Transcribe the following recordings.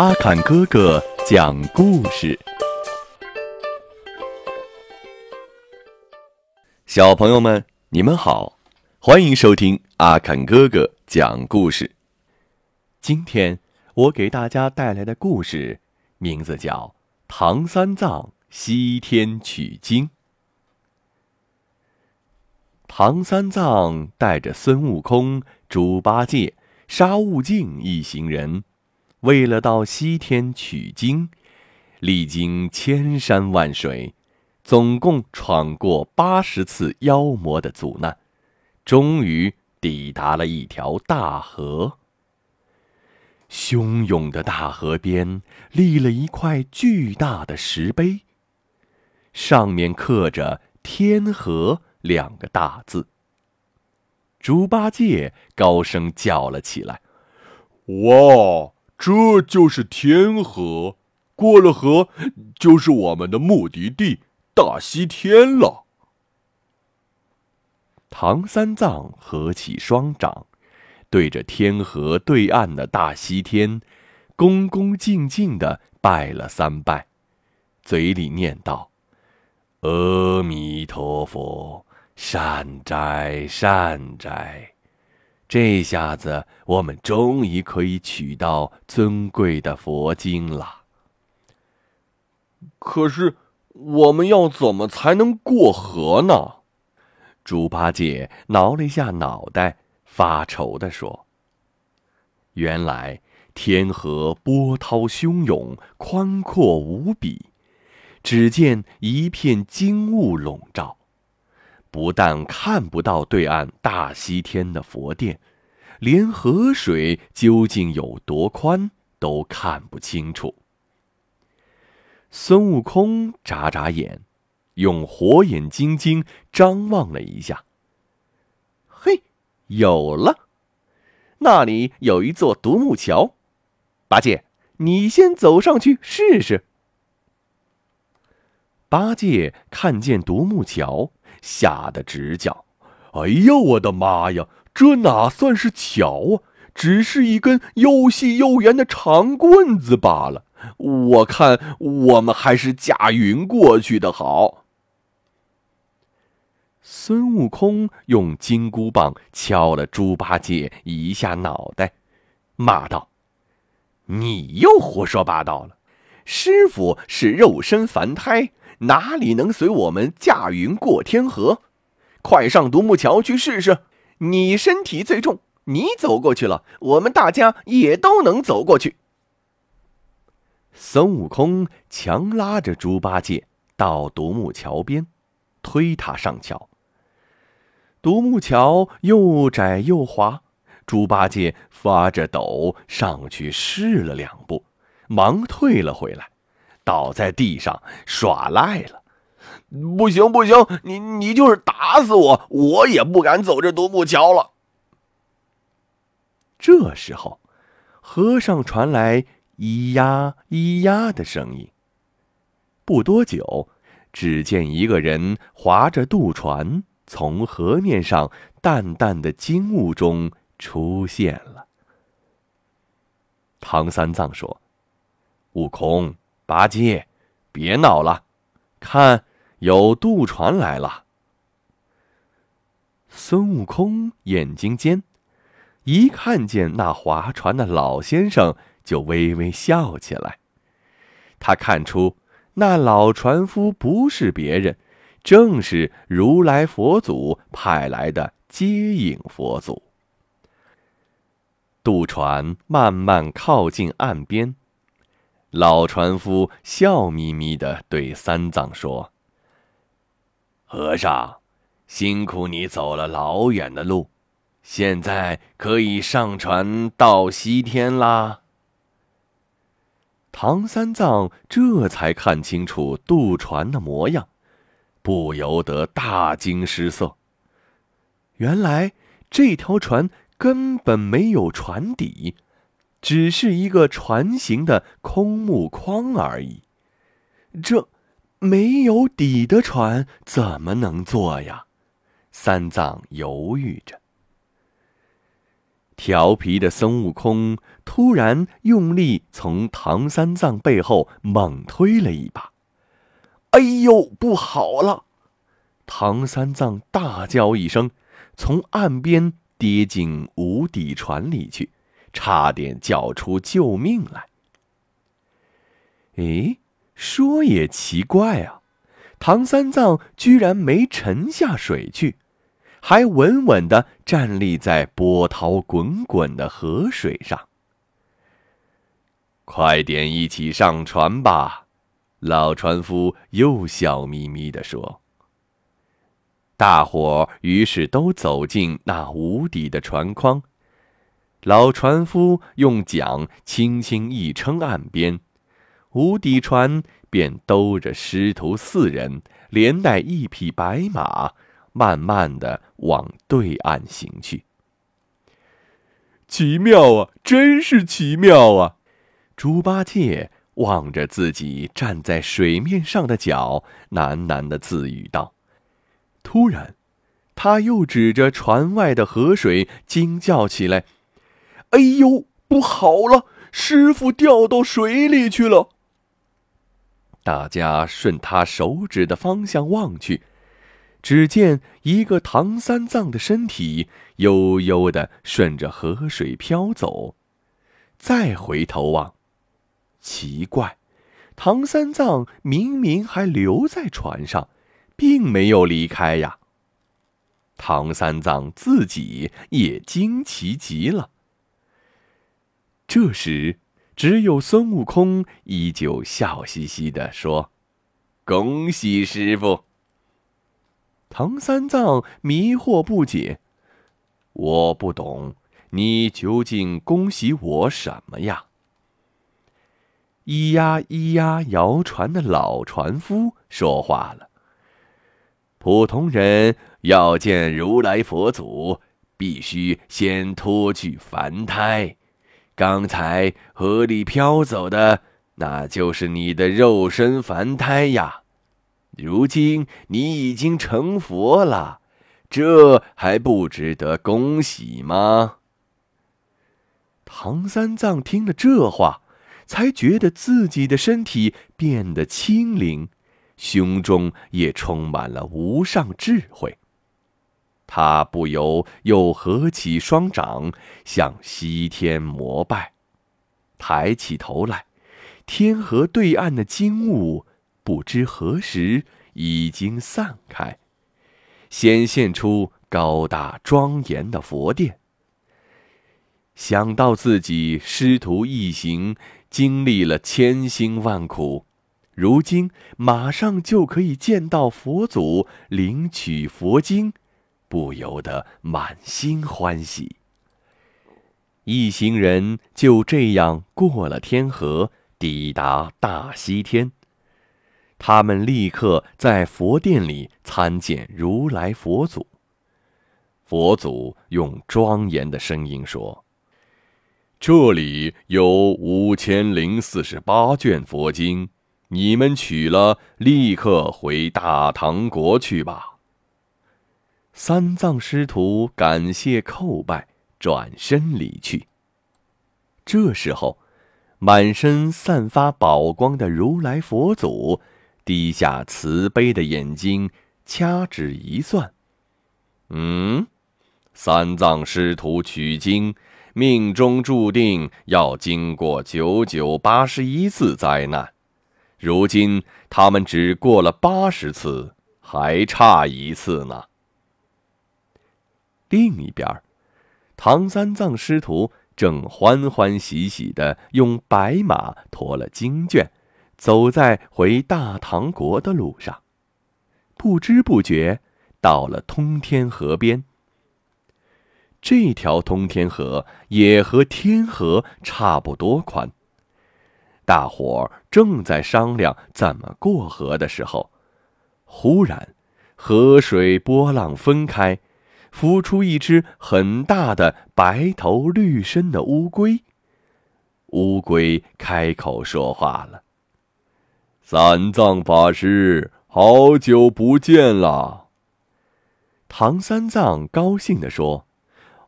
阿坎哥哥讲故事，小朋友们，你们好，欢迎收听阿坎哥哥讲故事。今天我给大家带来的故事名字叫《唐三藏西天取经》。唐三藏带着孙悟空、猪八戒、沙悟净一行人。为了到西天取经，历经千山万水，总共闯过八十次妖魔的阻难，终于抵达了一条大河。汹涌的大河边立了一块巨大的石碑，上面刻着“天河”两个大字。猪八戒高声叫了起来：“哇！”这就是天河，过了河就是我们的目的地大西天了。唐三藏合起双掌，对着天河对岸的大西天，恭恭敬敬的拜了三拜，嘴里念道：“阿弥陀佛，善哉善哉。”这下子，我们终于可以取到尊贵的佛经了。可是，我们要怎么才能过河呢？猪八戒挠了一下脑袋，发愁地说：“原来天河波涛汹涌，宽阔无比，只见一片金雾笼罩。”不但看不到对岸大西天的佛殿，连河水究竟有多宽都看不清楚。孙悟空眨眨眼，用火眼金睛张望了一下。嘿，有了！那里有一座独木桥，八戒，你先走上去试试。八戒看见独木桥。吓得直叫：“哎呀，我的妈呀！这哪算是桥啊？只是一根又细又圆的长棍子罢了。我看我们还是驾云过去的好。”孙悟空用金箍棒敲了猪八戒一下脑袋，骂道：“你又胡说八道了！师傅是肉身凡胎。”哪里能随我们驾云过天河？快上独木桥去试试！你身体最重，你走过去了，我们大家也都能走过去。孙悟空强拉着猪八戒到独木桥边，推他上桥。独木桥又窄又滑，猪八戒发着抖上去试了两步，忙退了回来。倒在地上耍赖了，不行不行，你你就是打死我，我也不敢走这独木桥了。这时候，河上传来咿呀咿呀的声音。不多久，只见一个人划着渡船从河面上淡淡的金雾中出现了。唐三藏说：“悟空。”八戒，别闹了，看，有渡船来了。孙悟空眼睛尖，一看见那划船的老先生，就微微笑起来。他看出那老船夫不是别人，正是如来佛祖派来的接引佛祖。渡船慢慢靠近岸边。老船夫笑眯眯的对三藏说：“和尚，辛苦你走了老远的路，现在可以上船到西天啦。”唐三藏这才看清楚渡船的模样，不由得大惊失色。原来这条船根本没有船底。只是一个船形的空木框而已，这没有底的船怎么能坐呀？三藏犹豫着。调皮的孙悟空突然用力从唐三藏背后猛推了一把，“哎呦，不好了！”唐三藏大叫一声，从岸边跌进无底船里去，差点叫出救命来。哎，说也奇怪啊，唐三藏居然没沉下水去。还稳稳地站立在波涛滚滚的河水上。快点一起上船吧，老船夫又笑眯眯地说。大伙于是都走进那无底的船筐，老船夫用桨轻轻一撑岸边，无底船便兜着师徒四人，连带一匹白马。慢慢的往对岸行去。奇妙啊，真是奇妙啊！猪八戒望着自己站在水面上的脚，喃喃的自语道。突然，他又指着船外的河水惊叫起来：“哎呦，不好了！师傅掉到水里去了！”大家顺他手指的方向望去。只见一个唐三藏的身体悠悠的顺着河水飘走，再回头望，奇怪，唐三藏明明还留在船上，并没有离开呀。唐三藏自己也惊奇极了。这时，只有孙悟空依旧笑嘻嘻的说：“恭喜师傅。”唐三藏迷惑不解：“我不懂，你究竟恭喜我什么呀？”咿呀咿呀摇船的老船夫说话了：“普通人要见如来佛祖，必须先脱去凡胎。刚才河里飘走的，那就是你的肉身凡胎呀。”如今你已经成佛了，这还不值得恭喜吗？唐三藏听了这话，才觉得自己的身体变得轻灵，胸中也充满了无上智慧。他不由又合起双掌，向西天膜拜，抬起头来，天河对岸的金雾。不知何时已经散开，显现出高大庄严的佛殿。想到自己师徒一行经历了千辛万苦，如今马上就可以见到佛祖领取佛经，不由得满心欢喜。一行人就这样过了天河，抵达大西天。他们立刻在佛殿里参见如来佛祖。佛祖用庄严的声音说：“这里有五千零四十八卷佛经，你们取了，立刻回大唐国去吧。”三藏师徒感谢叩拜，转身离去。这时候，满身散发宝光的如来佛祖。低下慈悲的眼睛，掐指一算，嗯，三藏师徒取经，命中注定要经过九九八十一次灾难，如今他们只过了八十次，还差一次呢。另一边，唐三藏师徒正欢欢喜喜的用白马驮了经卷。走在回大唐国的路上，不知不觉到了通天河边。这条通天河也和天河差不多宽。大伙正在商量怎么过河的时候，忽然，河水波浪分开，孵出一只很大的白头绿身的乌龟。乌龟开口说话了。三藏法师，好久不见了。唐三藏高兴地说：“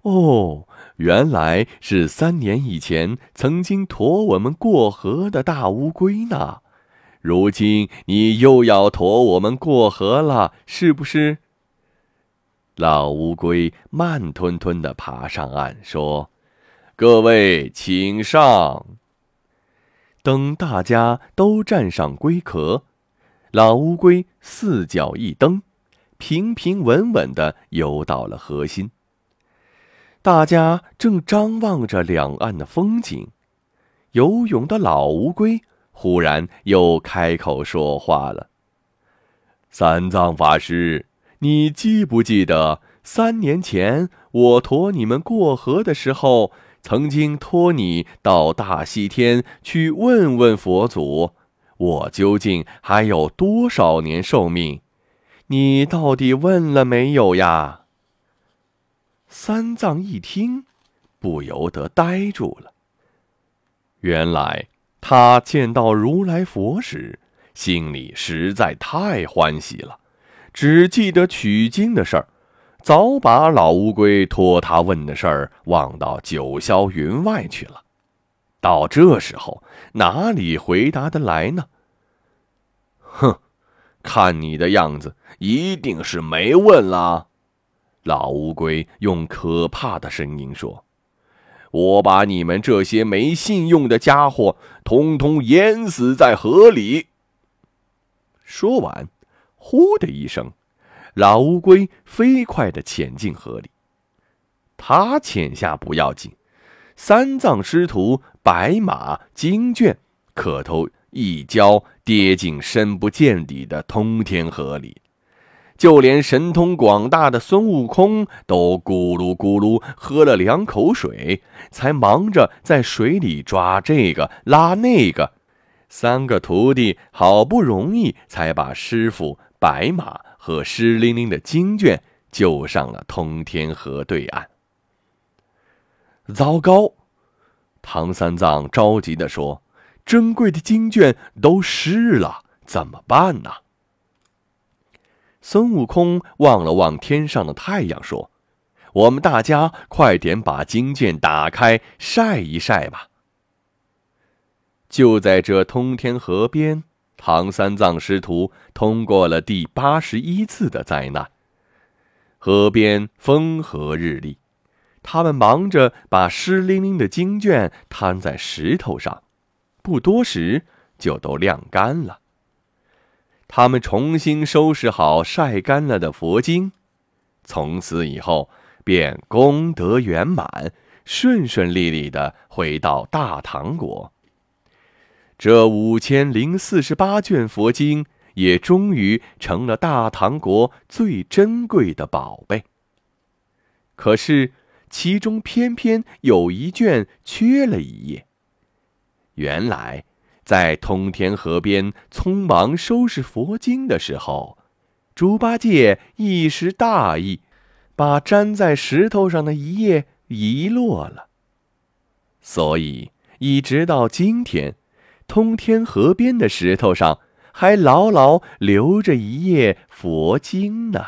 哦，原来是三年以前曾经驮我们过河的大乌龟呢。如今你又要驮我们过河了，是不是？老乌龟慢吞吞地爬上岸，说：“各位，请上。”等大家都站上龟壳，老乌龟四脚一蹬，平平稳稳地游到了河心。大家正张望着两岸的风景，游泳的老乌龟。忽然又开口说话了：“三藏法师，你记不记得三年前我驮你们过河的时候，曾经托你到大西天去问问佛祖，我究竟还有多少年寿命？你到底问了没有呀？”三藏一听，不由得呆住了。原来。他见到如来佛时，心里实在太欢喜了，只记得取经的事儿，早把老乌龟托他问的事儿忘到九霄云外去了。到这时候，哪里回答得来呢？哼，看你的样子，一定是没问了。老乌龟用可怕的声音说。我把你们这些没信用的家伙统统淹死在河里。说完，呼的一声，老乌龟飞快地潜进河里。他潜下不要紧，三藏师徒白马经卷可都一跤跌进深不见底的通天河里。就连神通广大的孙悟空都咕噜咕噜喝了两口水，才忙着在水里抓这个拉那个。三个徒弟好不容易才把师傅白马和湿淋淋的经卷救上了通天河对岸。糟糕！唐三藏着急地说：“珍贵的经卷都湿了，怎么办呢？”孙悟空望了望天上的太阳，说：“我们大家快点把经卷打开晒一晒吧。”就在这通天河边，唐三藏师徒通过了第八十一次的灾难。河边风和日丽，他们忙着把湿淋淋的经卷摊在石头上，不多时就都晾干了。他们重新收拾好晒干了的佛经，从此以后便功德圆满，顺顺利利的回到大唐国。这五千零四十八卷佛经也终于成了大唐国最珍贵的宝贝。可是，其中偏偏有一卷缺了一页。原来。在通天河边匆忙收拾佛经的时候，猪八戒一时大意，把粘在石头上的一页遗落了。所以，一直到今天，通天河边的石头上还牢牢留着一页佛经呢。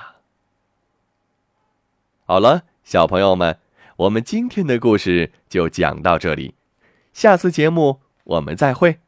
好了，小朋友们，我们今天的故事就讲到这里，下次节目我们再会。